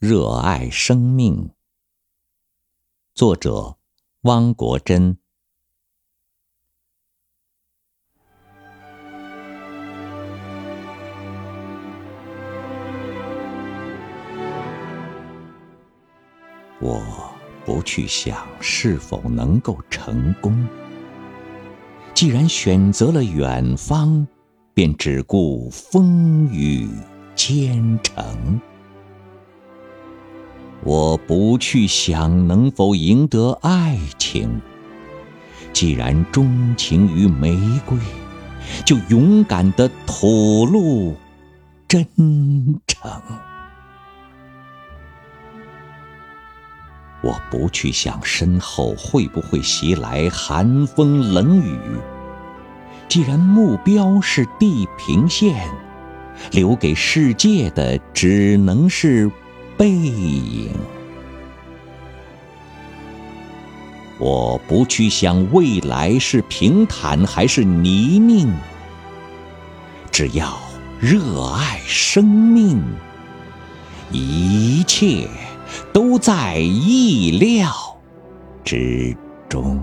热爱生命。作者：汪国真。我不去想是否能够成功。既然选择了远方，便只顾风雨兼程。我不去想能否赢得爱情。既然钟情于玫瑰，就勇敢地吐露真诚。我不去想身后会不会袭来寒风冷雨。既然目标是地平线，留给世界的只能是背影。我不去想未来是平坦还是泥泞，只要热爱生命，一切。都在意料之中。